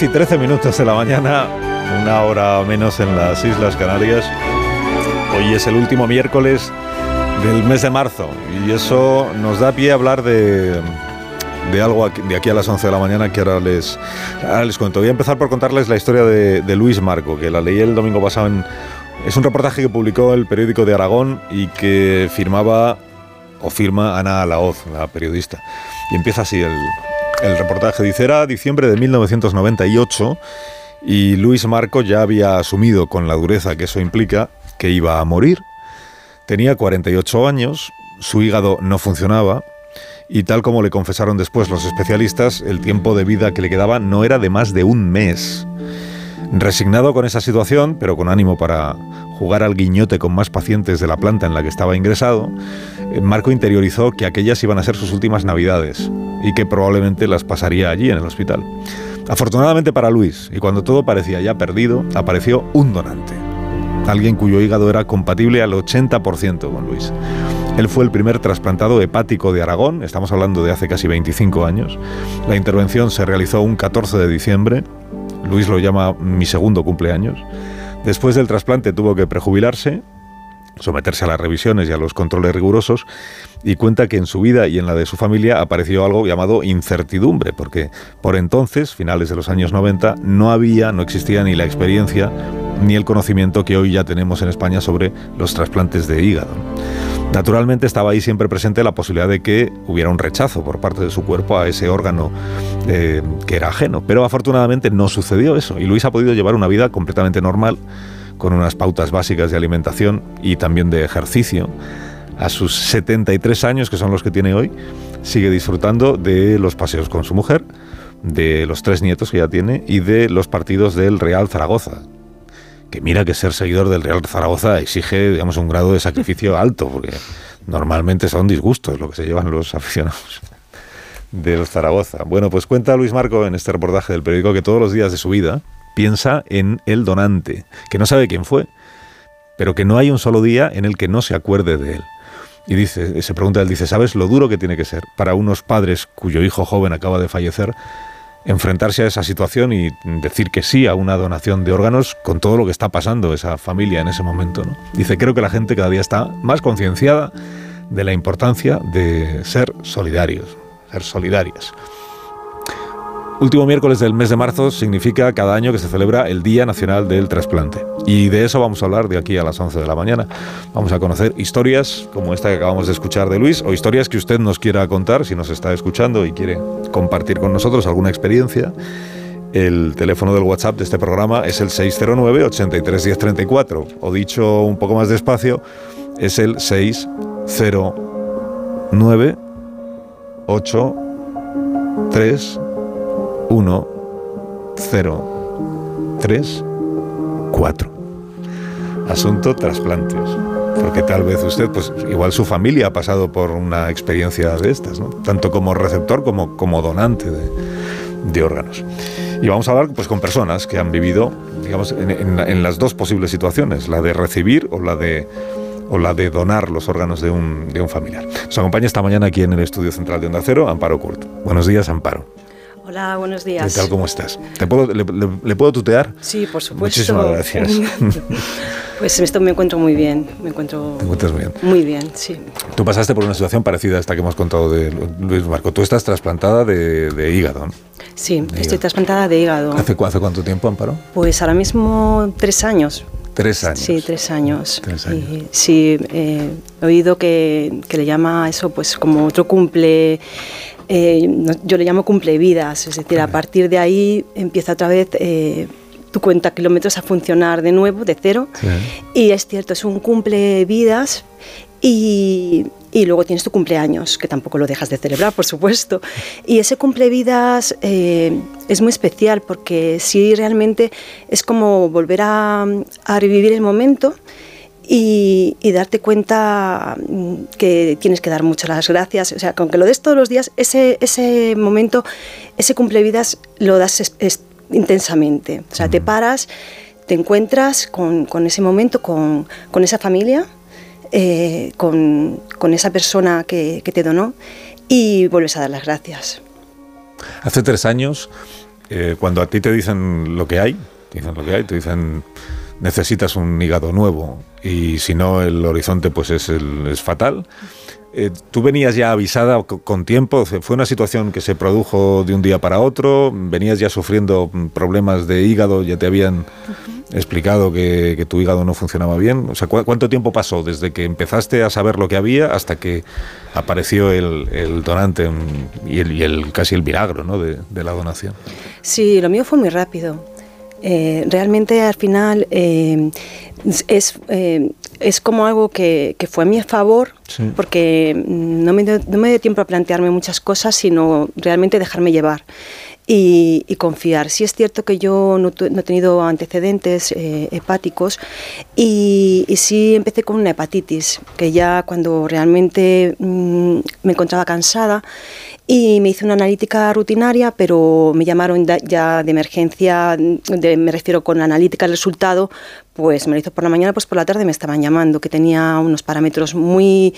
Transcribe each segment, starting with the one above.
10 y 13 minutos de la mañana, una hora menos en las Islas Canarias. Hoy es el último miércoles del mes de marzo y eso nos da pie a hablar de, de algo de aquí a las 11 de la mañana que ahora les, les cuento. Voy a empezar por contarles la historia de, Luis Marco, que la leí el domingo pasado. Es un reportaje que publicó el periódico de Aragón y que firmaba o firma Ana Laoz, la periodista. Y empieza así el, el reportaje dice, era diciembre de 1998 y Luis Marco ya había asumido con la dureza que eso implica que iba a morir. Tenía 48 años, su hígado no funcionaba y tal como le confesaron después los especialistas, el tiempo de vida que le quedaba no era de más de un mes. Resignado con esa situación, pero con ánimo para jugar al guiñote con más pacientes de la planta en la que estaba ingresado, eh, Marco interiorizó que aquellas iban a ser sus últimas navidades y que probablemente las pasaría allí en el hospital. Afortunadamente para Luis, y cuando todo parecía ya perdido, apareció un donante. Alguien cuyo hígado era compatible al 80% con Luis. Él fue el primer trasplantado hepático de Aragón, estamos hablando de hace casi 25 años. La intervención se realizó un 14 de diciembre, Luis lo llama mi segundo cumpleaños. Después del trasplante tuvo que prejubilarse, someterse a las revisiones y a los controles rigurosos y cuenta que en su vida y en la de su familia apareció algo llamado incertidumbre, porque por entonces, finales de los años 90, no había, no existía ni la experiencia ni el conocimiento que hoy ya tenemos en España sobre los trasplantes de hígado. Naturalmente estaba ahí siempre presente la posibilidad de que hubiera un rechazo por parte de su cuerpo a ese órgano eh, que era ajeno, pero afortunadamente no sucedió eso y Luis ha podido llevar una vida completamente normal con unas pautas básicas de alimentación y también de ejercicio. A sus 73 años, que son los que tiene hoy, sigue disfrutando de los paseos con su mujer, de los tres nietos que ya tiene y de los partidos del Real Zaragoza. Que mira que ser seguidor del Real Zaragoza exige, digamos, un grado de sacrificio alto, porque normalmente son disgustos lo que se llevan los aficionados del Zaragoza. Bueno, pues cuenta Luis Marco en este reportaje del periódico que todos los días de su vida piensa en el donante, que no sabe quién fue, pero que no hay un solo día en el que no se acuerde de él. Y dice, se pregunta él, dice, ¿sabes lo duro que tiene que ser para unos padres cuyo hijo joven acaba de fallecer enfrentarse a esa situación y decir que sí a una donación de órganos con todo lo que está pasando esa familia en ese momento? ¿no? Dice, creo que la gente cada día está más concienciada de la importancia de ser solidarios, ser solidarias. Último miércoles del mes de marzo significa cada año que se celebra el Día Nacional del Trasplante. Y de eso vamos a hablar de aquí a las 11 de la mañana. Vamos a conocer historias como esta que acabamos de escuchar de Luis o historias que usted nos quiera contar si nos está escuchando y quiere compartir con nosotros alguna experiencia. El teléfono del WhatsApp de este programa es el 609 831034 o dicho un poco más despacio es el 609 83 1, 0, 3, 4. Asunto trasplantes. Porque tal vez usted, pues igual su familia ha pasado por una experiencia de estas, ¿no? tanto como receptor como como donante de, órganos. Y vamos a hablar pues, con personas que han vivido, digamos, en, las dos posibles situaciones, la de recibir o la de, o la de donar los órganos de un, de un familiar. Nos acompaña esta mañana aquí en el Estudio Central de Onda Cero, Amparo Kurt. Buenos días, Amparo. Hola, buenos días. ¿Qué tal? ¿Cómo estás? ¿Te puedo, le, le, le, puedo tutear? Sí, por supuesto. Muchísimas gracias. pues esto me encuentro muy bien. Me encuentro ¿Te encuentras bien? Muy bien, sí. Tú pasaste por una situación parecida a esta que hemos contado de Luis Marco. Tú estás trasplantada de, de hígado, ¿no? Sí, de estoy hígado. trasplantada de hígado. ¿Hace, ¿Hace cuánto tiempo, Amparo? Pues ahora mismo tres años. Tres años. Sí, tres años. Tres años. Y, sí, eh, he oído que, que, le llama eso pues como otro cumple eh, yo le llamo cumple vidas, es decir, a partir de ahí empieza otra vez eh, tu cuenta kilómetros a funcionar de nuevo, de cero. Sí. Y es cierto, es un cumple vidas y, y luego tienes tu cumpleaños, que tampoco lo dejas de celebrar, por supuesto. Y ese cumplevidas eh, es muy especial porque sí realmente es como volver a, revivir el momento. Y, darte cuenta mm, que tienes que dar muchas las gracias. O sea, aunque lo des todos los días, ese, ese momento, ese cumplevidas lo das intensamente. O sea, te paras, te encuentras con, con ese momento, con, con esa familia eh, con, esa persona que, te donó y vuelves a dar las gracias. Hace tres años, eh, cuando a ti te dicen lo que hay, te dicen lo que hay, te dicen necesitas un hígado nuevo y si no el horizonte pues es fatal. Eh, ¿Tú venías ya avisada con tiempo? ¿Fue una situación que se produjo de un día para otro? ¿Venías ya sufriendo problemas de hígado? ¿Ya te habían explicado que, tu hígado no funcionaba bien. O sea, ¿cuánto tiempo pasó desde que empezaste a saber lo que había hasta que apareció el, donante y, el, casi el milagro ¿no? de, la donación? Sí, lo mío fue muy rápido. Eh, realmente al final eh, es, eh, es como algo que, fue a mi favor, porque no me, no me dio tiempo a plantearme muchas cosas, sino realmente dejarme llevar y, confiar. Sí es cierto que yo no, he tenido antecedentes eh, hepáticos y, sí empecé con una hepatitis, que ya cuando realmente mm, me encontraba cansada y me hice una analítica rutinaria, pero me llamaron ya de emergencia, me refiero con analítica el resultado, pues me lo hizo por la mañana, pues por la tarde me estaban llamando, que tenía unos parámetros muy,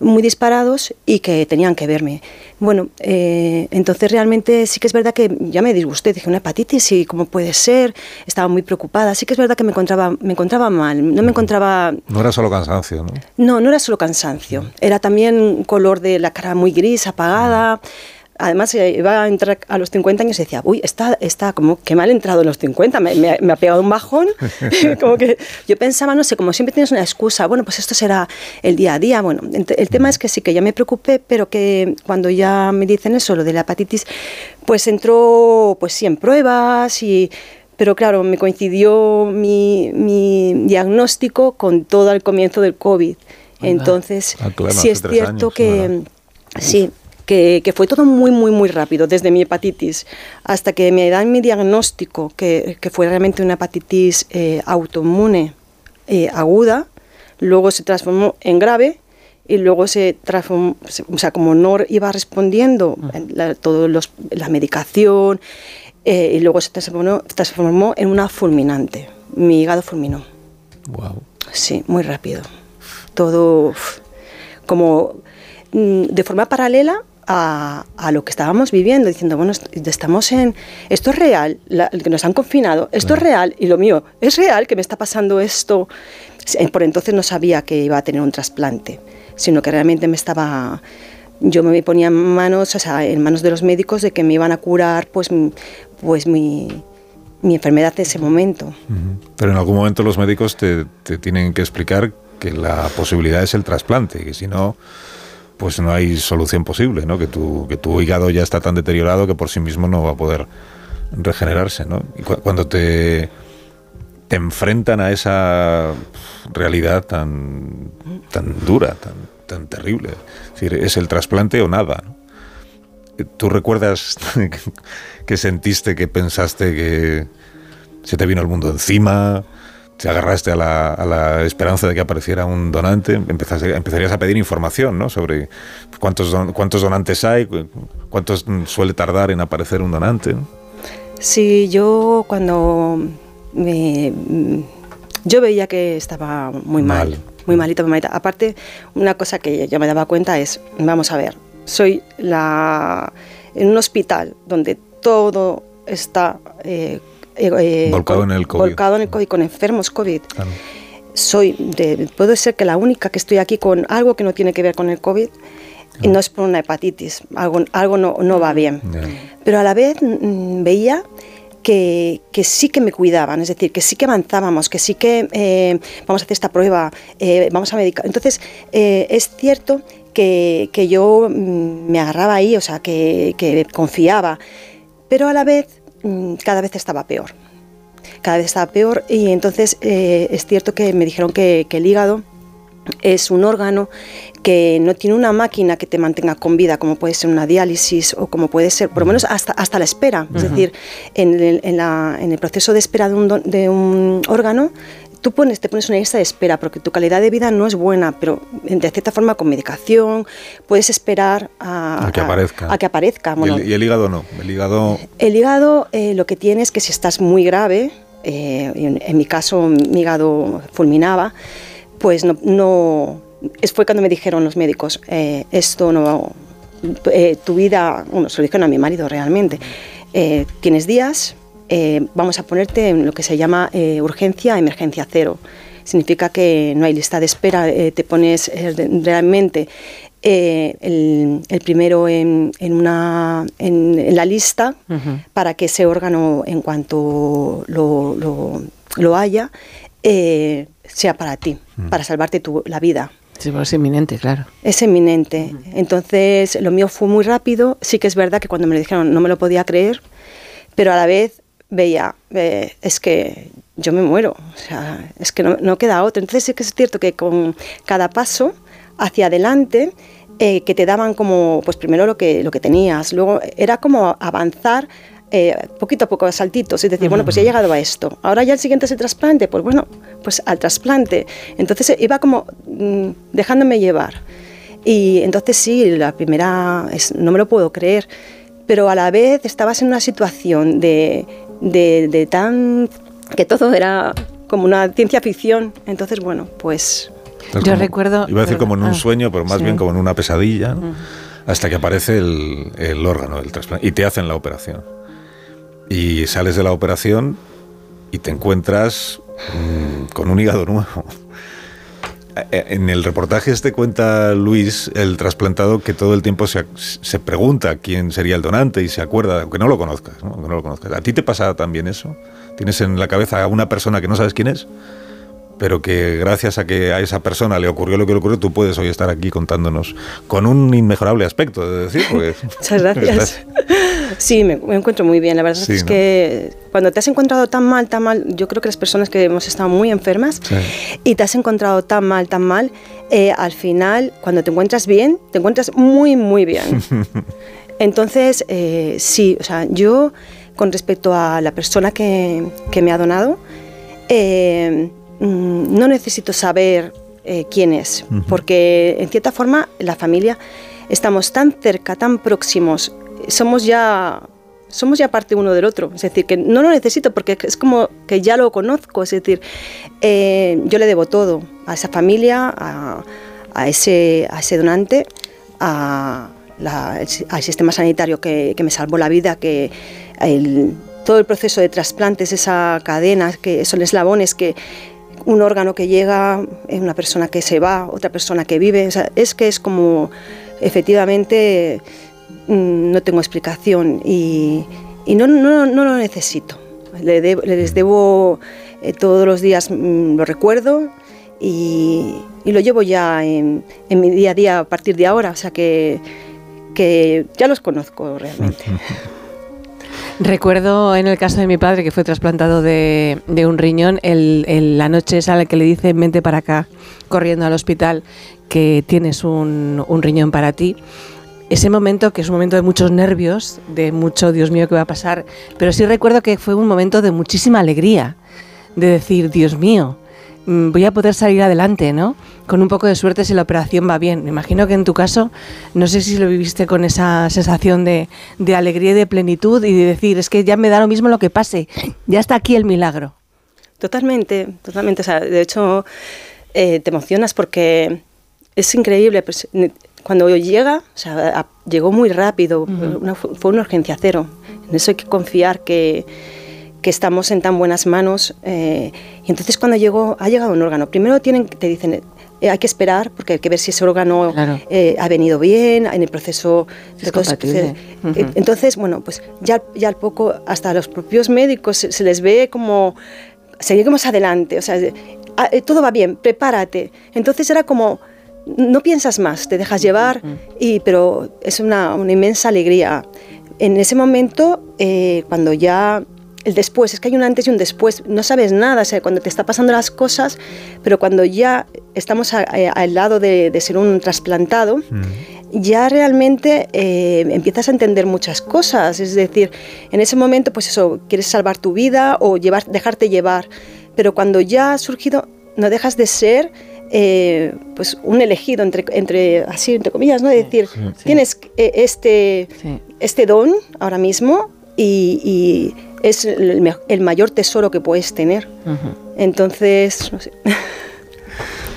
muy disparados y que tenían que verme. Bueno, eh, entonces realmente sí que es verdad que ya me disgusté, dije una hepatitis y cómo puede ser, estaba muy preocupada, sí que es verdad que me encontraba, me encontraba mal, no me encontraba... No era solo cansancio, ¿no? No, no era solo cansancio, era también color de la cara muy gris, apagada. Además, iba a entrar a los 50 años y decía, uy, está, está como que mal entrado en los 50, me, me, ha pegado un bajón. como que yo pensaba, no sé, como siempre tienes una excusa, bueno, pues esto será el día a día. Bueno, el tema es que sí, que ya me preocupé, pero que cuando ya me dicen eso, lo de la hepatitis, pues entró, pues sí, en pruebas y pero claro, me coincidió mi, mi, diagnóstico con todo el comienzo del COVID. Entonces, ah, sí es cierto que, sí, que, fue todo muy, muy, muy rápido, desde mi hepatitis hasta que me dan mi diagnóstico, que, fue realmente una hepatitis eh, autoinmune eh, aguda, luego se transformó en grave y luego se transformó, o sea, como no iba respondiendo la, todo la medicación, eh, y luego se transformó, transformó en una fulminante. Mi hígado fulminó. Wow. Sí, muy rápido. Todo como mm, de forma paralela a, lo que estábamos viviendo, diciendo, bueno, estamos en, esto es real, que nos han confinado, esto es real, y lo mío, es real que me está pasando esto. Por entonces no sabía que iba a tener un trasplante, sino que realmente me estaba, yo me ponía en manos, o sea, en manos de los médicos de que me iban a curar, pues, pues mi, mi enfermedad de ese momento. Pero en algún momento los médicos te, te tienen que explicar que la posibilidad es el trasplante, que si no pues no hay solución posible, ¿no? Que tu, que tu hígado ya está tan deteriorado que por sí mismo no va a poder regenerarse, ¿no? Y cuando te, te enfrentan a esa realidad tan, tan dura, tan, tan terrible, es decir, es el trasplante o nada, ¿Tú recuerdas que sentiste, que pensaste que se te vino el mundo encima? Te agarraste a la, esperanza de que apareciera un donante, empezarías a pedir información ¿no? sobre cuántos, cuántos donantes hay, cuántos suele tardar en aparecer un donante. Sí, yo cuando me, yo veía que estaba muy mal, muy malito, muy malita. Aparte, una cosa que yo me daba cuenta es, vamos a ver, soy la en un hospital donde todo está eh, eh, eh, volcado en el COVID. Volcado en el COVID, con enfermos COVID. Soy, de, puede ser que la única que estoy aquí con algo que no tiene que ver con el COVID, y no es por una hepatitis, algo, algo no, no va bien. Pero a la vez mm, veía que, que, sí que me cuidaban, es decir, que sí que avanzábamos, que sí que eh, vamos a hacer esta prueba, vamos a medicar. Entonces, es cierto que, que, yo mm, me agarraba ahí, o sea, que, que confiaba, pero a la vez Mm, cada vez estaba peor. Cada vez estaba peor y entonces eh, es cierto que me dijeron que, el hígado es un órgano que no tiene una máquina que te mantenga con vida, como puede ser una diálisis o como puede ser, por lo menos hasta, hasta la espera. Es decir, en el, en, el, proceso de espera de un, de un órgano, tú pones, te pones una lista de espera porque tu calidad de vida no es buena, pero de cierta forma con medicación puedes esperar a, que aparezca. A, que aparezca. ¿Y, el, hígado no? El hígado, el hígado eh, lo que tiene es que si estás muy grave, eh, en, mi caso mi hígado fulminaba, pues no, no fue cuando me dijeron los médicos, eh, esto no, eh, tu vida, bueno, se lo dijeron a mi marido realmente, tienes días, vamos a ponerte en lo que se llama urgencia, emergencia cero. Significa que no hay lista de espera, te pones realmente el, primero en, una, en, la lista para que ese órgano, en cuanto lo, lo, lo haya, sea para ti, mm. para salvarte tu, la vida. Sí, es inminente, claro. Es inminente. Entonces, lo mío fue muy rápido. Sí que es verdad que cuando me lo dijeron no me lo podía creer, pero a la vez veía, eh, es que yo me muero, o sea, es que no, queda otro. Entonces sí que es cierto que con cada paso hacia adelante, eh, que te daban como, pues primero lo que, lo que tenías, luego era como avanzar eh, poquito a poco, a saltitos, es decir, bueno, pues ya he llegado a esto, ahora ya el siguiente es el trasplante, pues bueno, pues al trasplante. Entonces iba como mm, dejándome llevar. Y entonces sí, la primera, no me lo puedo creer, pero a la vez estabas en una situación de, de, tan... que todo era como una ciencia ficción. Entonces, bueno, pues... Yo recuerdo... Iba a decir como en un ah, sueño, pero más bien como en una pesadilla, hasta que aparece el, el órgano del trasplante y te hacen la operación. Y sales de la operación y te encuentras mm, con un hígado nuevo. Eh, eh, en el reportaje este cuenta Luis, el trasplantado, que todo el tiempo se, pregunta quién sería el donante y se acuerda, aunque no lo conozcas, ¿no? no lo conozcas. ¿A ti te pasa también eso? ¿Tienes en la cabeza a una persona que no sabes quién es? Pero que gracias a que a esa persona le ocurrió lo que le ocurrió, tú puedes hoy estar aquí contándonos con un inmejorable aspecto, de decir. Muchas gracias. Sí, me, encuentro muy bien. La verdad es que cuando te has encontrado tan mal, tan mal, yo creo que las personas que hemos estado muy enfermas y te has encontrado tan mal, tan mal, eh, al final, cuando te encuentras bien, te encuentras muy, muy bien. Entonces, eh, sí, o sea, yo con respecto a la persona que, que me ha donado, eh, Mm, no necesito saber eh, quién es, porque en cierta forma la familia estamos tan cerca, tan próximos, somos ya somos ya parte uno del otro, es decir, que no lo necesito porque es como que ya lo conozco, es decir, eh, yo le debo todo a esa familia, a, ese, a ese donante, a al sistema sanitario que, me salvó la vida, que todo el proceso de trasplantes, esa cadena, que son eslabones que un órgano que llega, una persona que se va, otra persona que vive. es que es como, efectivamente, mm, no tengo explicación y, no, no, no, lo necesito. les debo eh, todos los días, mm, lo recuerdo y, lo llevo ya en, en, mi día a día a partir de ahora, o sea que, que ya los conozco realmente. Recuerdo en el caso de mi padre que fue trasplantado de, un riñón, el, la noche esa la que le dice vente para acá, corriendo al hospital, que tienes un, riñón para ti ese momento, que es un momento de muchos nervios, de mucho, Dios mío, ¿qué va a pasar? Pero sí recuerdo que fue un momento de muchísima alegría, de decir, Dios mío, voy a poder salir adelante, ¿no? Con un poco de suerte si la operación va bien. Me imagino que en tu caso, no sé si lo viviste con esa sensación de, alegría y de plenitud y de decir, es que ya me da lo mismo lo que pase, ya está aquí el milagro. Totalmente, totalmente. O sea, de hecho, eh, te emocionas porque es increíble. Pues, cuando llega, o sea, llegó muy rápido, fue una urgencia cero. En eso hay que confiar que que estamos en tan buenas manos. Eh, y entonces cuando llegó, ha llegado un órgano, primero tienen, te dicen, eh, hay que esperar porque hay que ver si ese órgano eh, ha venido bien en el proceso de Entonces, bueno, pues ya, ya al poco, hasta los propios médicos se, les ve como, seguimos adelante, o sea, ah, todo va bien, prepárate. Entonces era como, no piensas más, te dejas llevar, y, pero es una, una inmensa alegría. En ese momento, cuando ya el después, es que hay un antes y un después, no sabes nada, o sea, cuando te está pasando las cosas, pero cuando ya estamos al lado de, ser un trasplantado, mm. ya realmente eh, empiezas a entender muchas cosas, es decir, en ese momento, pues eso, quieres salvar tu vida o llevar, dejarte llevar, pero cuando ya ha surgido, no dejas de ser... Eh, pues un elegido entre, entre así entre comillas no es decir tienes eh, este este don ahora mismo y es el, mayor tesoro que puedes tener. Entonces, no sé.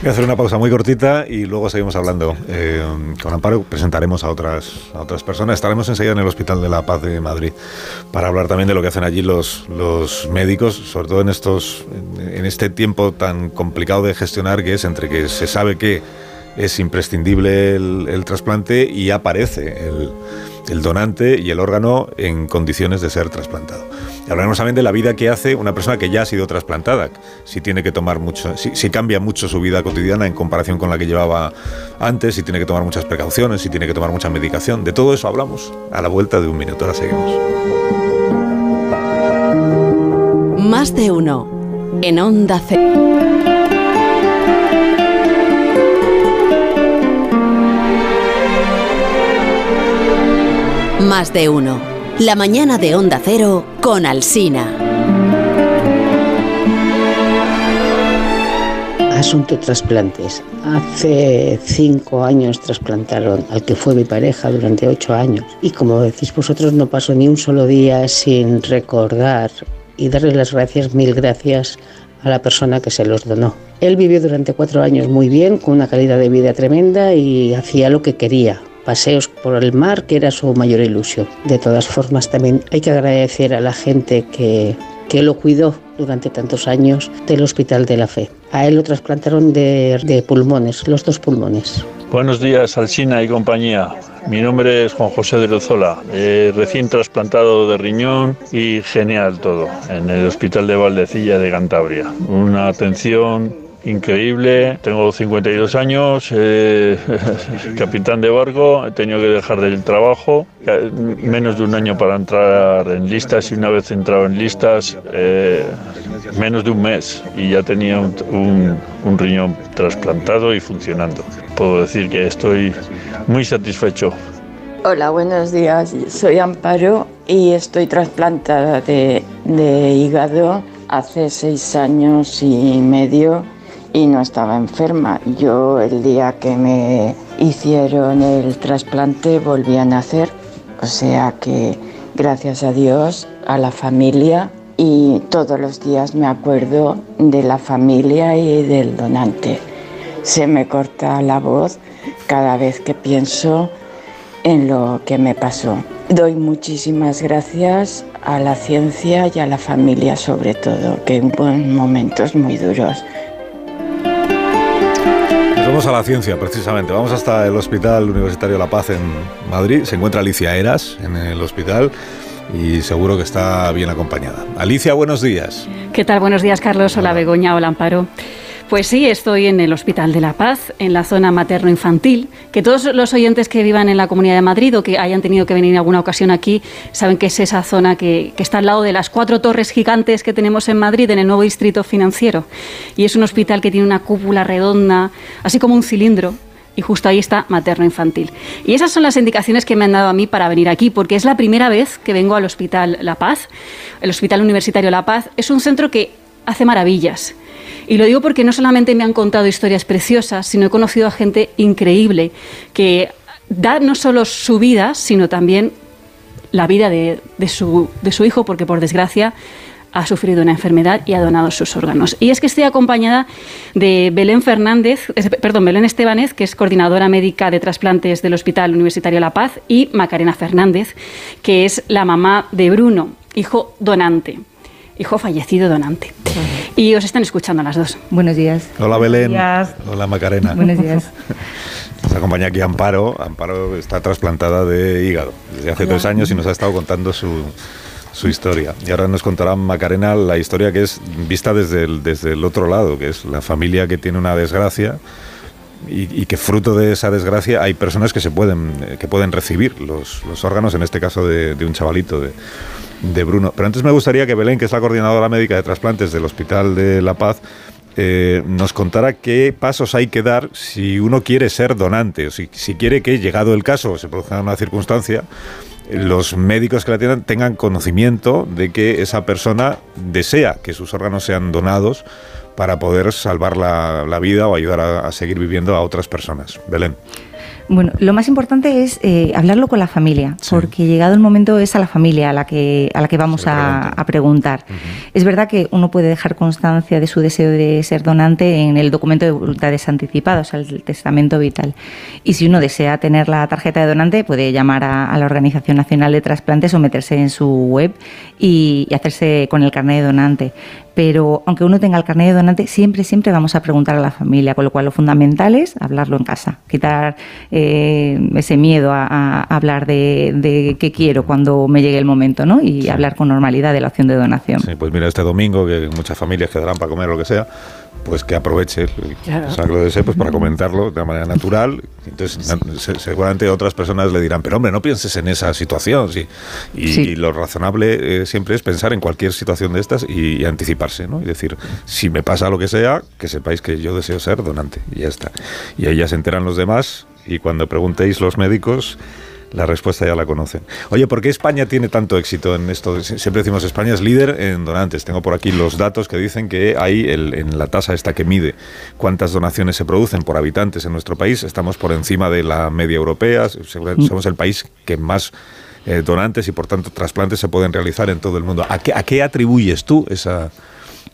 Voy a hacer una pausa muy cortita y luego seguimos hablando. Eh, con Amparo presentaremos a otras, a otras personas. Estaremos enseguida en el Hospital de la Paz de Madrid para hablar también de lo que hacen allí los, los médicos, sobre todo en, estos, en este tiempo tan complicado de gestionar que es entre que se sabe que es imprescindible el, el trasplante y aparece el, el donante y el órgano en condiciones de ser trasplantado. Hablaremos también de la vida que hace una persona que ya ha sido trasplantada, si tiene que tomar mucho, si, cambia mucho su vida cotidiana en comparación con la que llevaba antes, si tiene que tomar muchas precauciones, si tiene que tomar mucha medicación. De todo eso hablamos a la vuelta de un minuto. Ahora seguimos. Más de uno en Onda C. Más de uno la mañana de Onda Cero con Alsina. Asunto trasplantes. Hace cinco años trasplantaron al que fue mi pareja durante ocho años. Y como decís vosotros, no pasó ni un solo día sin recordar y darle las gracias, mil gracias a la persona que se los donó. Él vivió durante cuatro años muy bien, con una calidad de vida tremenda y hacía lo que quería paseos por el mar, que era su mayor ilusión. De todas formas, también hay que agradecer a la gente que, que lo cuidó durante tantos años del Hospital de la Fe. A él lo trasplantaron de, de pulmones, los dos pulmones. Buenos días, Alsina y compañía. Mi nombre es Juan José de Lozola, eh, recién trasplantado de riñón y genial todo, en el Hospital de Valdecilla de Cantabria. Una atención increíble. Tengo 52 años, eh, capitán de barco, he tenido que dejar del trabajo, menos de un año para entrar en listas y una vez entrado en listas, eh, menos de un mes y ya tenía un, un riñón trasplantado y funcionando. Puedo decir que estoy muy satisfecho. Hola, buenos días. Soy Amparo y estoy trasplantada de, de hígado hace seis años y medio y no estaba enferma. Yo el día que me hicieron el trasplante volví a nacer, o sea que gracias a Dios, a la familia y todos los días me acuerdo de la familia y del donante. Se me corta la voz cada vez que pienso en lo que me pasó. Doy muchísimas gracias a la ciencia y a la familia sobre todo, que en momentos muy duros Vamos a la ciencia, precisamente. Vamos hasta el Hospital Universitario La Paz en Madrid. Se encuentra Alicia Eras en el hospital y seguro que está bien acompañada. Alicia, buenos días. ¿Qué tal? Buenos días, Carlos. Hola, Begoña. Hola, Amparo. Pues sí, estoy en el Hospital de la Paz, en la zona materno-infantil, que todos los oyentes que vivan en la Comunidad de Madrid o que hayan tenido que venir en alguna ocasión aquí saben que es esa zona que, está al lado de las cuatro torres gigantes que tenemos en Madrid, en el nuevo distrito financiero. Y es un hospital que tiene una cúpula redonda, así como un cilindro, y justo ahí está materno-infantil. Y esas son las indicaciones que me han dado a mí para venir aquí, porque es la primera vez que vengo al Hospital La Paz. El Hospital Universitario La Paz es un centro que hace maravillas y lo digo porque no solamente me han contado historias preciosas, sino he conocido a gente increíble que da no solo su vida, sino también la vida de, su, hijo, porque por desgracia ha sufrido una enfermedad y ha donado sus órganos. Y es que estoy acompañada de Belén Fernández, perdón, Belén Estebanez, que es coordinadora médica de trasplantes del Hospital Universitario La Paz, y Macarena Fernández, que es la mamá de Bruno, hijo donante hijo fallecido donante. Y os están escuchando las dos. Buenos días. Hola Belén. Hola Macarena. Buenos días. Nos acompaña aquí Amparo. Amparo está trasplantada de hígado desde hace tres años y nos ha estado contando su, su historia. Y ahora nos contará Macarena la historia que es vista desde el, desde el otro lado, que es la familia que tiene una desgracia y, que fruto de esa desgracia hay personas que se pueden que pueden recibir los, los órganos, en este caso de, de un chavalito de de Bruno. Pero antes me gustaría que Belén, que es la coordinadora médica de trasplantes del Hospital de La Paz, eh, nos contara qué pasos hay que dar si uno quiere ser donante, o si, si quiere que, llegado el caso, se produzca una circunstancia, los médicos que la tienen tengan conocimiento de que esa persona desea que sus órganos sean donados para poder salvar la, vida o ayudar a, a seguir viviendo a otras personas. Belén. Bueno, lo más importante es eh, hablarlo con la familia, porque llegado el momento es a la familia a la que, a la que vamos a, preguntar. Es verdad que uno puede dejar constancia de su deseo de ser donante en el documento de voluntades anticipadas, o sea, el testamento vital. Y si uno desea tener la tarjeta de donante, puede llamar a, la Organización Nacional de Trasplantes o meterse en su web y, y hacerse con el carnet de donante pero aunque uno tenga el carnet de donante, siempre, siempre vamos a preguntar a la familia, con lo cual lo fundamental es hablarlo en casa, quitar eh, ese miedo a, hablar de, qué quiero cuando me llegue el momento, ¿no? Y hablar con normalidad de la opción de donación. Sí, pues mira, este domingo, que muchas familias quedarán para comer o lo que sea, pues que aproveche el sacro de ese pues para comentarlo de una manera natural. Entonces, seguramente otras personas le dirán, pero hombre, no pienses en esa situación. Sí. Y, lo razonable eh, siempre es pensar en cualquier situación de estas y, anticiparse, ¿no? Y decir, si me pasa lo que sea, que sepáis que yo deseo ser donante. Y ya está. Y ahí ya se enteran los demás y cuando preguntéis los médicos la respuesta ya la conocen. Oye, ¿por qué España tiene tanto éxito en esto? Siempre decimos España es líder en donantes. Tengo por aquí los datos que dicen que hay en la tasa esta que mide cuántas donaciones se producen por habitantes en nuestro país. Estamos por encima de la media europea. Mm. Somos el país que más eh, donantes y por tanto trasplantes se pueden realizar en todo el mundo. ¿A qué, a qué atribuyes tú esa,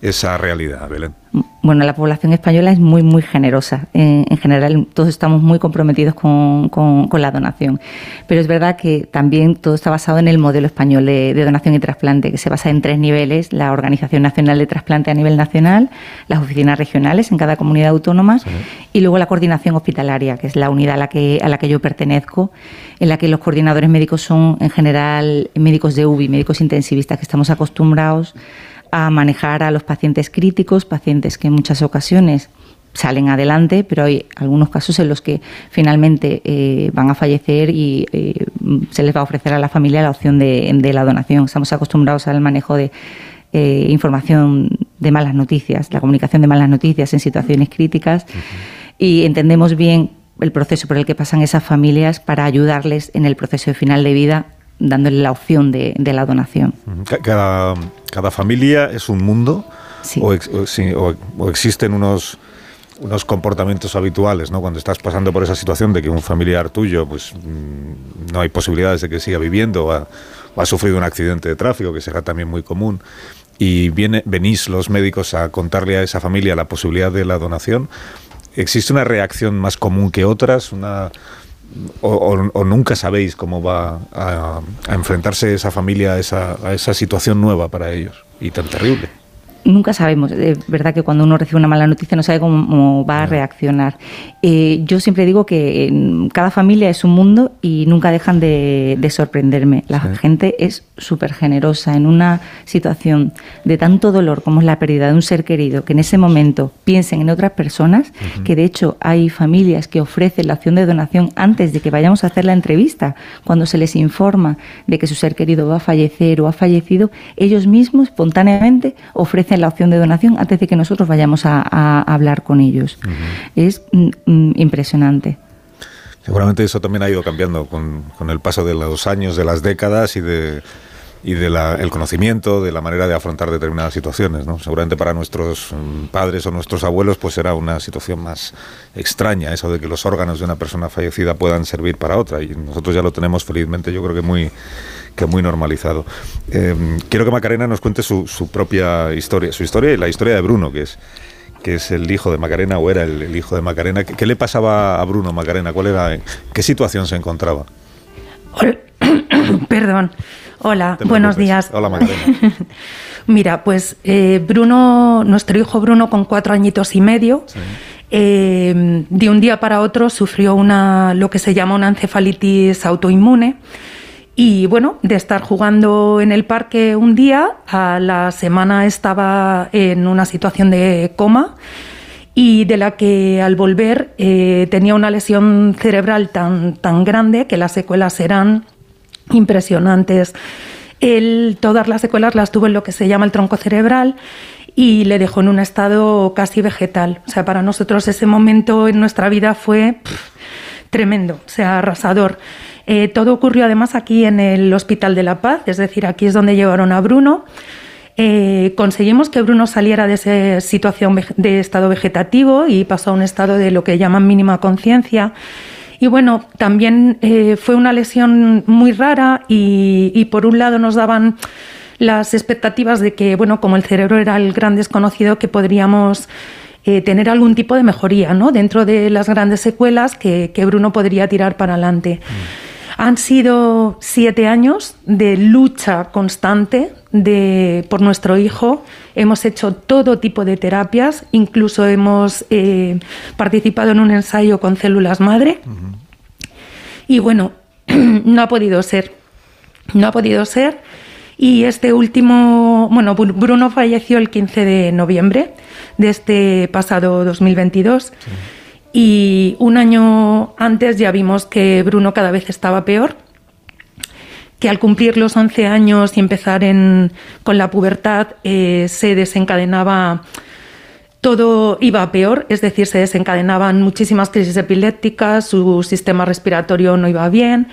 esa realidad, Belén? Bueno, la población española es muy, muy generosa. En, general, todos estamos muy comprometidos con, con, la donación. Pero es verdad que también todo está basado en el modelo español de, donación y trasplante, que se basa en tres niveles: la Organización Nacional de Trasplante a nivel nacional, las oficinas regionales en cada comunidad autónoma y luego la coordinación hospitalaria, que es la unidad a la que, a la que yo pertenezco, en la que los coordinadores médicos son, en general, médicos de UBI, médicos intensivistas, que estamos acostumbrados a manejar a los pacientes críticos, pacientes que en muchas ocasiones salen adelante, pero hay algunos casos en los que finalmente eh, van a fallecer y eh, se les va a ofrecer a la familia la opción de, la donación. Estamos acostumbrados al manejo de eh, información de malas noticias, la comunicación de malas noticias en situaciones críticas y entendemos bien el proceso por el que pasan esas familias para ayudarles en el proceso de final de vida dándole la opción de, la donación. Cada, cada, familia es un mundo o, existen unos unos comportamientos habituales, ¿no? Cuando estás pasando por esa situación de que un familiar tuyo, pues mm, no hay posibilidades de que siga viviendo o ha, sufrido un accidente de tráfico, que será también muy común, y viene, venís los médicos a contarle a esa familia la posibilidad de la donación, ¿existe una reacción más común que otras? Una, o, nunca sabéis cómo va a, enfrentarse esa familia a esa, a esa situación nueva para ellos. Y tan terrible nunca sabemos. Es verdad que cuando uno recibe una mala noticia no sabe cómo, va a reaccionar. Eh, yo siempre digo que cada familia es un mundo y nunca dejan de, sorprenderme. La gente es súper generosa en una situación de tanto dolor como es la pérdida de un ser querido, que en ese momento piensen en otras personas, que de hecho hay familias que ofrecen la opción de donación antes de que vayamos a hacer la entrevista, cuando se les informa de que su ser querido va a fallecer o ha fallecido, ellos mismos espontáneamente ofrecen la opción de donación antes de que nosotros vayamos a, hablar con ellos. Es mm, mm, impresionante. Seguramente eso también ha ido cambiando con, el paso de los años, de las décadas y de y del conocimiento, de la manera de afrontar determinadas situaciones. ¿no? Seguramente para nuestros mm, padres o nuestros abuelos pues será una situación más extraña, eso de que los órganos de una persona fallecida puedan servir para otra. Y nosotros ya lo tenemos felizmente, yo creo que muy, que muy normalizado. Eh, quiero que Macarena nos cuente su, su, propia historia, su historia y la historia de Bruno, que es que es el hijo de Macarena o era el, hijo de Macarena. ¿Qué, le pasaba a Bruno Macarena? ¿Cuál era, ¿Qué situación se encontraba? Perdón. Hola, buenos días. Hola Macarena. Mira, pues eh, Bruno, nuestro hijo Bruno con cuatro añitos y medio, eh, de un día para otro sufrió una, lo que se llama una encefalitis autoinmune y bueno, de estar jugando en el parque un día, a la semana estaba en una situación de coma y de la que al volver eh, tenía una lesión cerebral tan, tan grande que las secuelas eran impresionantes. Él todas las secuelas las tuvo en lo que se llama el tronco cerebral y le dejó en un estado casi vegetal. O sea, para nosotros ese momento en nuestra vida fue tremendo, o sea, arrasador. Eh, todo ocurrió además aquí en el Hospital de la Paz, es decir, aquí es donde llevaron a Bruno. Eh, conseguimos que Bruno saliera de esa situación de estado vegetativo y pasó a un estado de lo que llaman mínima conciencia. Y bueno, también eh, fue una lesión muy rara y, y, por un lado nos daban las expectativas de que, bueno, como el cerebro era el gran desconocido, que podríamos eh, tener algún tipo de mejoría ¿no? dentro de las grandes secuelas que, que Bruno podría tirar para adelante. Mm. Han sido siete años de lucha constante de, por nuestro hijo. Hemos hecho todo tipo de terapias, incluso hemos eh, participado en un ensayo con células madre. Uh -huh. Y bueno, no ha podido ser. No ha podido ser. Y este último, bueno, Bruno falleció el 15 de noviembre de este pasado 2022. Sí. Y un año antes ya vimos que Bruno cada vez estaba peor, que al cumplir los 11 años y empezar en, con la pubertad eh, se desencadenaba, todo iba peor, es decir, se desencadenaban muchísimas crisis epilépticas, su sistema respiratorio no iba bien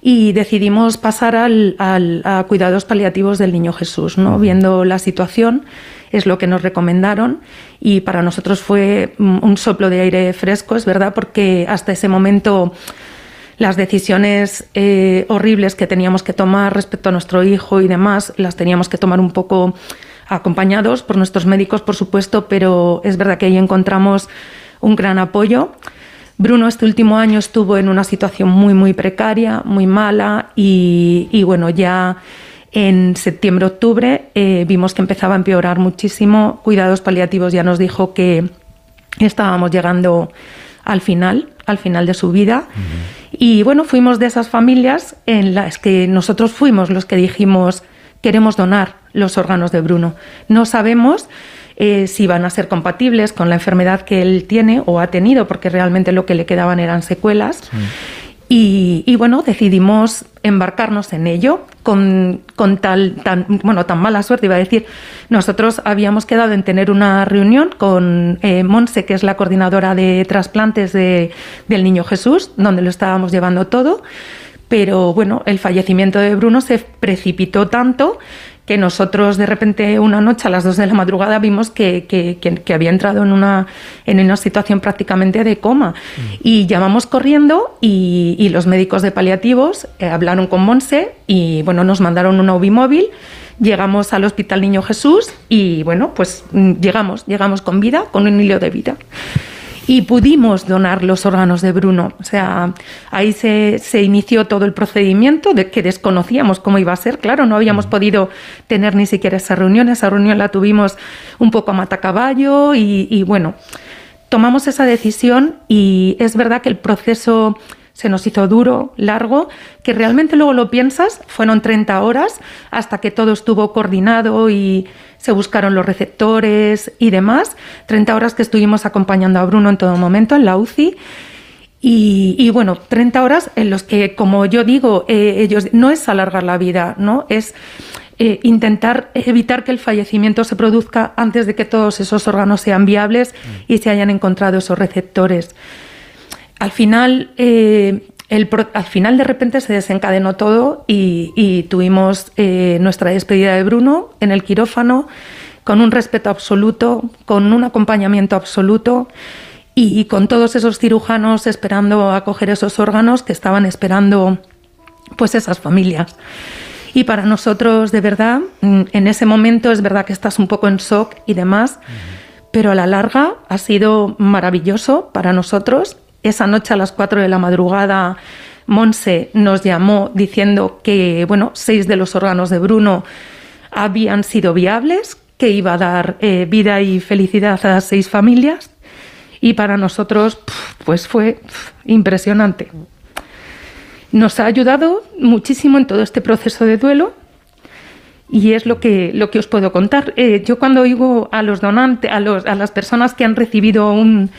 y decidimos pasar al, al, a cuidados paliativos del Niño Jesús, ¿no? viendo la situación es lo que nos recomendaron y para nosotros fue un soplo de aire fresco, es verdad, porque hasta ese momento las decisiones eh, horribles que teníamos que tomar respecto a nuestro hijo y demás las teníamos que tomar un poco acompañados por nuestros médicos, por supuesto, pero es verdad que ahí encontramos un gran apoyo. Bruno este último año estuvo en una situación muy, muy precaria, muy mala y, y bueno, ya en septiembre-octubre eh, vimos que empezaba a empeorar muchísimo. Cuidados paliativos ya nos dijo que estábamos llegando al final, al final de su vida. Uh -huh. Y bueno, fuimos de esas familias en las que nosotros fuimos los que dijimos queremos donar los órganos de Bruno. No sabemos eh, si van a ser compatibles con la enfermedad que él tiene o ha tenido, porque realmente lo que le quedaban eran secuelas. Sí. Y, bueno, decidimos embarcarnos en ello con, con, tal, tan, bueno, tan mala suerte, iba a decir. Nosotros habíamos quedado en tener una reunión con eh, Monse, que es la coordinadora de trasplantes de, del Niño Jesús, donde lo estábamos llevando todo. Pero bueno, el fallecimiento de Bruno se precipitó tanto que nosotros de repente una noche a las 2 de la madrugada vimos que, que, que, que había entrado en una, en una situación prácticamente de coma. Mm. Y llamamos corriendo y, y, los médicos de paliativos eh, hablaron con Monse y bueno, nos mandaron una UBI móvil. Llegamos al Hospital Niño Jesús y bueno, pues mm, llegamos, llegamos con vida, con un hilo de vida y pudimos donar los órganos de Bruno. O sea, ahí se, se, inició todo el procedimiento de que desconocíamos cómo iba a ser. Claro, no habíamos podido tener ni siquiera esa reunión. Esa reunión la tuvimos un poco a matacaballo y, y bueno, tomamos esa decisión y es verdad que el proceso se nos hizo duro, largo, que realmente luego lo piensas, fueron 30 horas hasta que todo estuvo coordinado y se buscaron los receptores y demás. 30 horas que estuvimos acompañando a Bruno en todo momento en la UCI. Y, y, bueno, 30 horas en los que, como yo digo, eh, ellos no es alargar la vida, ¿no? Es eh, intentar evitar que el fallecimiento se produzca antes de que todos esos órganos sean viables y se hayan encontrado esos receptores. Al final, eh, el, al final de repente se desencadenó todo y, y tuvimos eh, nuestra despedida de Bruno en el quirófano con un respeto absoluto, con un acompañamiento absoluto y, y con todos esos cirujanos esperando a coger esos órganos que estaban esperando pues esas familias. Y para nosotros, de verdad, mm, en ese momento es verdad que estás un poco en shock y demás, uh -huh. pero a la larga ha sido maravilloso para nosotros esa noche a las 4 de la madrugada, Monse nos llamó diciendo que, bueno, seis de los órganos de Bruno habían sido viables, que iba a dar eh, vida y felicidad a seis familias. Y para nosotros, pues fue impresionante. Nos ha ayudado muchísimo en todo este proceso de duelo y es lo que, lo que os puedo contar. Eh, yo cuando oigo a los donantes, a, los, a las personas que han recibido un,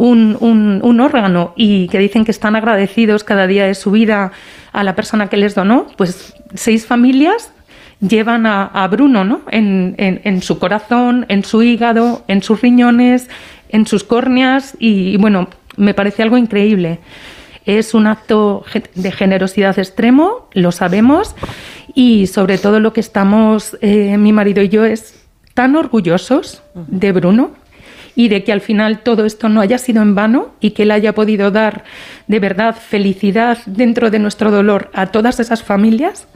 un, órgano y que dicen que están agradecidos cada día de su vida a la persona que les donó, pues seis familias llevan a, Bruno, ¿no? En, su corazón, en su hígado, en sus riñones, en sus córneas y, bueno, me parece algo increíble. Es un acto de generosidad extremo, lo sabemos, y sobre todo lo que estamos, eh, mi marido y yo, es tan orgullosos de Bruno y de que al final todo esto no haya sido en vano y que él haya podido dar de verdad felicidad dentro de nuestro dolor a todas esas familias,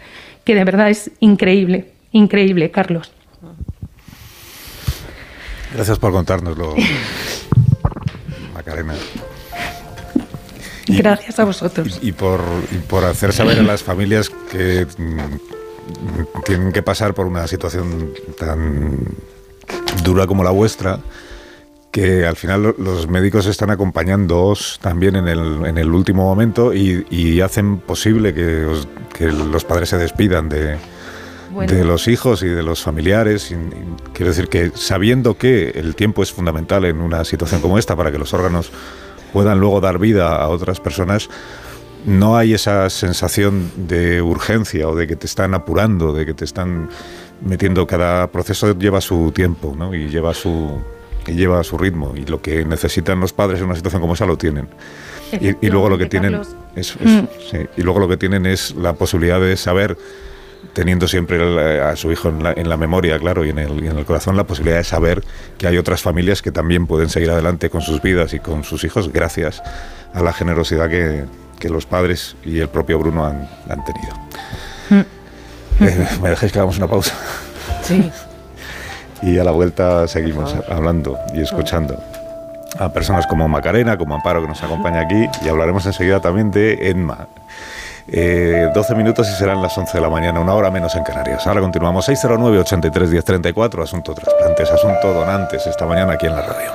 que de verdad es increíble, increíble, Carlos. Gracias por contárnoslo, Macarena. Gracias a vosotros. Y, por, por, hacer saber a las familias que mm, tienen que pasar por una situación tan dura como la vuestra, que al final los médicos están acompañándoos también en el, en el último momento y, hacen posible que, que, los padres se despidan de, de los hijos y de los familiares. quiero decir que sabiendo que el tiempo es fundamental en una situación como esta para que los órganos puedan luego dar vida a otras personas, no hay esa sensación de urgencia o de que te están apurando, de que te están metiendo. Cada proceso lleva su tiempo ¿no? y lleva su y lleva a su ritmo y lo que necesitan los padres en una situación como esa lo tienen. Y, luego lo que tienen es, mm. y luego lo que tienen es la posibilidad de saber teniendo siempre a su hijo en la, memoria, claro, y en, el, en el corazón, la posibilidad de saber que hay otras familias que también pueden seguir adelante con sus vidas y con sus hijos gracias a la generosidad que, que los padres y el propio Bruno han, han tenido. Mm. Eh, ¿Me dejáis que hagamos una pausa? Sí. Y a la vuelta seguimos hablando y escuchando a personas como Macarena, como Amparo que nos acompaña aquí y hablaremos enseguida también de Enma. 12 eh, minutos y serán las 11 de la mañana, una hora menos en Canarias. Ahora continuamos 609 83 1034, asunto trasplantes, asunto donantes, esta mañana aquí en la radio.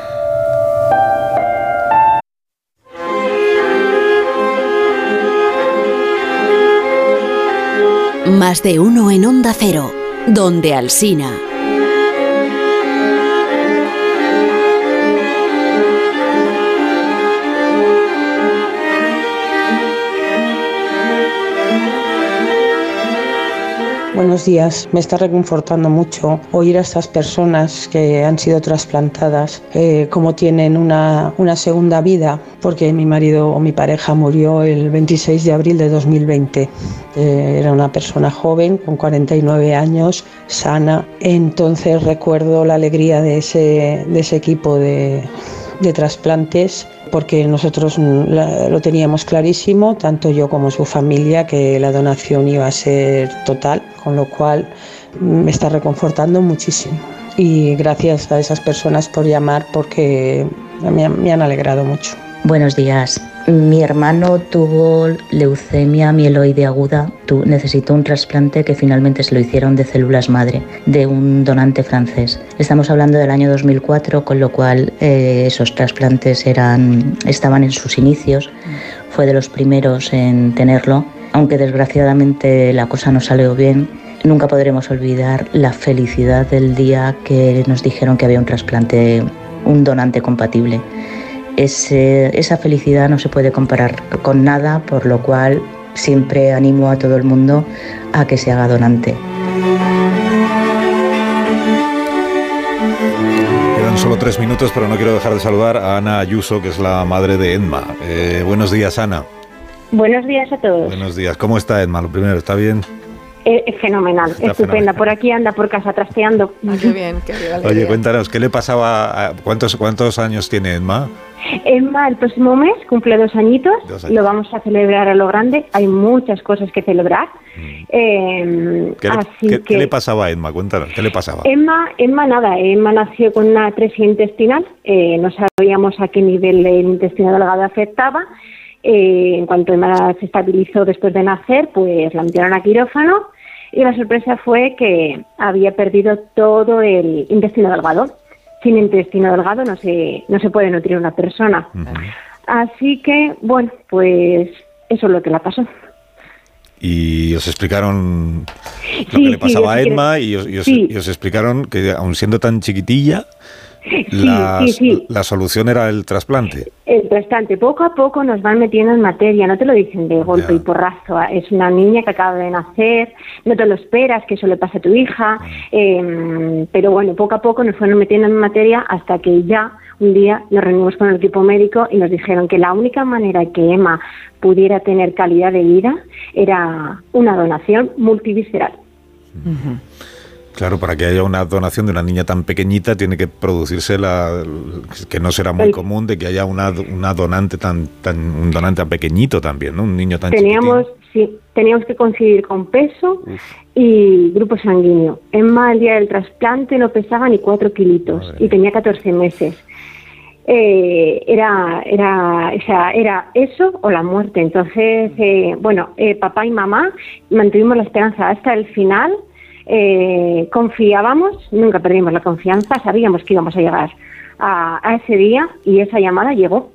Más de uno en Onda Cero, donde Alsina. Buenos días. Me está reconfortando mucho oír a estas personas que han sido trasplantadas, eh, como tienen una, una segunda vida, porque mi marido o mi pareja murió el 26 de abril de 2020. Eh, era una persona joven, con 49 años, sana. Entonces recuerdo la alegría de ese, de ese equipo de, de trasplantes porque nosotros lo teníamos clarísimo, tanto yo como su familia, que la donación iba a ser total, con lo cual me está reconfortando muchísimo. Y gracias a esas personas por llamar porque me han alegrado mucho. Buenos días. Mi hermano tuvo leucemia mieloide aguda, necesitó un trasplante que finalmente se lo hicieron de células madre, de un donante francés. Estamos hablando del año 2004, con lo cual eh, esos trasplantes eran, estaban en sus inicios. Fue de los primeros en tenerlo, aunque desgraciadamente la cosa no salió bien. Nunca podremos olvidar la felicidad del día que nos dijeron que había un trasplante, un donante compatible esa felicidad no se puede comparar con nada, por lo cual siempre animo a todo el mundo a que se haga donante. Quedan solo tres minutos, pero no quiero dejar de saludar a Ana Ayuso, que es la madre de Edma. Eh, buenos días, Ana. Buenos días a todos. Buenos días. ¿Cómo está Edma? Lo primero, ¿está bien? Es fenomenal, estupenda. Por aquí anda por casa trasteando. Ah, qué bien, qué bien. Oye, cuéntanos, ¿qué le pasaba? ¿Cuántos, cuántos años tiene Edma? Emma el próximo mes cumple dos añitos, lo vamos a celebrar a lo grande, hay muchas cosas que celebrar. Mm. Eh, ¿Qué, le, pasaba a Emma? Cuéntanos, ¿qué le pasaba? Emma, Emma nada, Emma nació con una atresia intestinal, eh, no sabíamos a qué nivel el intestino delgado afectaba. Eh, en cuanto Emma se estabilizó después de nacer, pues la metieron a quirófano y la sorpresa fue que había perdido todo el intestino delgado sin intestino delgado no se, no se puede nutrir una persona. Así que, bueno, pues eso es lo que la pasó. Y os explicaron lo que le pasaba a Emma y, os, explicaron que aun siendo tan chiquitilla, la, la, solución era el trasplante. el trasplante. Poco a poco nos van metiendo en materia, no te lo dicen de golpe y porrazo. Es una niña que acaba de nacer, no te lo esperas, que eso le pasa a tu hija, eh, pero bueno, poco a poco nos fueron metiendo en materia hasta que ya un día nos reunimos con el equipo médico y nos dijeron que la única manera que Emma pudiera tener calidad de vida era una donación multivisceral. Claro, para que haya una donación de una niña tan pequeñita tiene que producirse la que no será muy común de que haya una, una donante tan tan un donante tan pequeñito también, ¿no? Un niño tan Teníamos sí, teníamos que coincidir con peso y grupo sanguíneo. Emma el día del trasplante no pesaba ni cuatro kilitos y tenía 14 meses. Eh, era, era, o sea, era eso o la muerte. Entonces, eh, bueno, eh, papá y mamá mantuvimos la esperanza hasta el final eh, confiábamos, nunca perdimos la confianza, sabíamos que íbamos a llegar a, ese día y esa llamada llegó.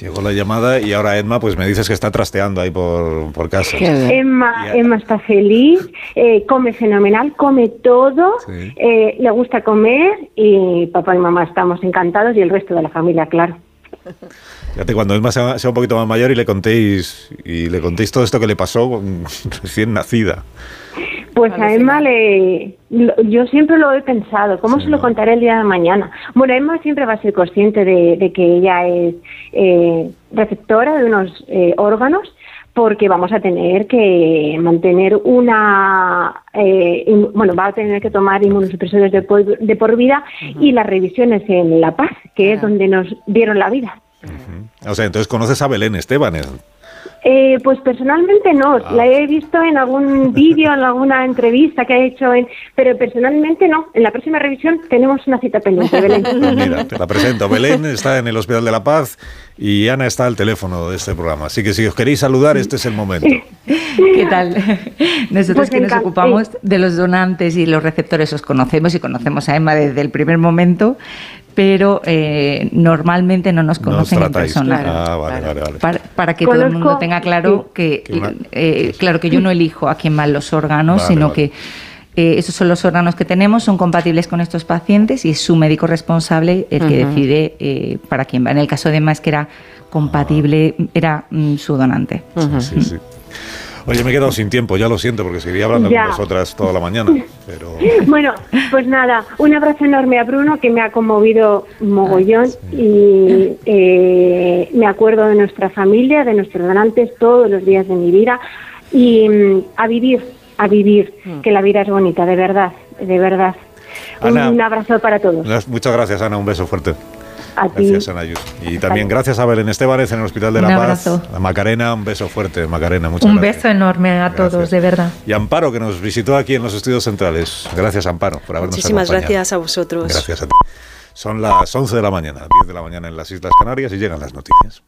Llegó la llamada y ahora Emma, pues me dices que está trasteando ahí por, por casa. Emma, Emma está feliz, eh, come fenomenal, come todo, eh, le gusta comer y papá y mamá estamos encantados y el resto de la familia, claro. Fíjate, cuando Emma sea, sea, un poquito más mayor y le contéis y le contéis todo esto que le pasó recién nacida. Pues a Emma le, yo siempre lo he pensado, ¿cómo se lo contaré el día de mañana? Bueno, Emma siempre va a ser consciente de, que ella es eh, receptora de unos eh, órganos porque vamos a tener que mantener una, eh, bueno, va a tener que tomar inmunosupresores de por, de por vida y las revisiones en La Paz, que es donde nos dieron la vida. O sea, entonces conoces a Belén Esteban. Eh, pues personalmente no, ah. la he visto en algún vídeo, en alguna entrevista que ha hecho, en, pero personalmente no. En la próxima revisión tenemos una cita pendiente, Belén. Pues mira, te la presento. Belén está en el Hospital de la Paz y Ana está al teléfono de este programa. Así que si os queréis saludar, este es el momento. ¿Qué tal? Nosotros pues que nos ocupamos de los donantes y los receptores os conocemos y conocemos a Emma desde el primer momento, pero eh, normalmente no nos conocen en persona. Ah, vale, vale, vale. Para, que todo el mundo tenga claro que, eh, claro que yo no elijo a quién van los órganos, sino que eh, esos son los órganos que tenemos, son compatibles con estos pacientes y es su médico responsable el que decide para quién va. En el caso de más que era compatible, era mm, su donante. sí, sí. Oye, me he quedado sin tiempo, ya lo siento, porque seguiría hablando con vosotras toda la mañana. Pero... Bueno, pues nada, un abrazo enorme a Bruno, que me ha conmovido mogollón y eh, me acuerdo de nuestra familia, de nuestros donantes todos los días de mi vida y mm, a vivir, a vivir, mm. que la vida es bonita, de verdad, de verdad. un abrazo para todos. Muchas gracias, Ana, un beso fuerte gracias, Ana Y también gracias a Belén Estebanes en el Hospital de la Paz. A Macarena, un beso fuerte, Macarena. Muchas un beso enorme a todos, de verdad. Y Amparo, que nos visitó aquí en los estudios centrales. Gracias, Amparo, por habernos Muchísimas gracias a vosotros. Gracias a ti. Son las 11 de la mañana, 10 de la mañana en las Islas Canarias y llegan las noticias.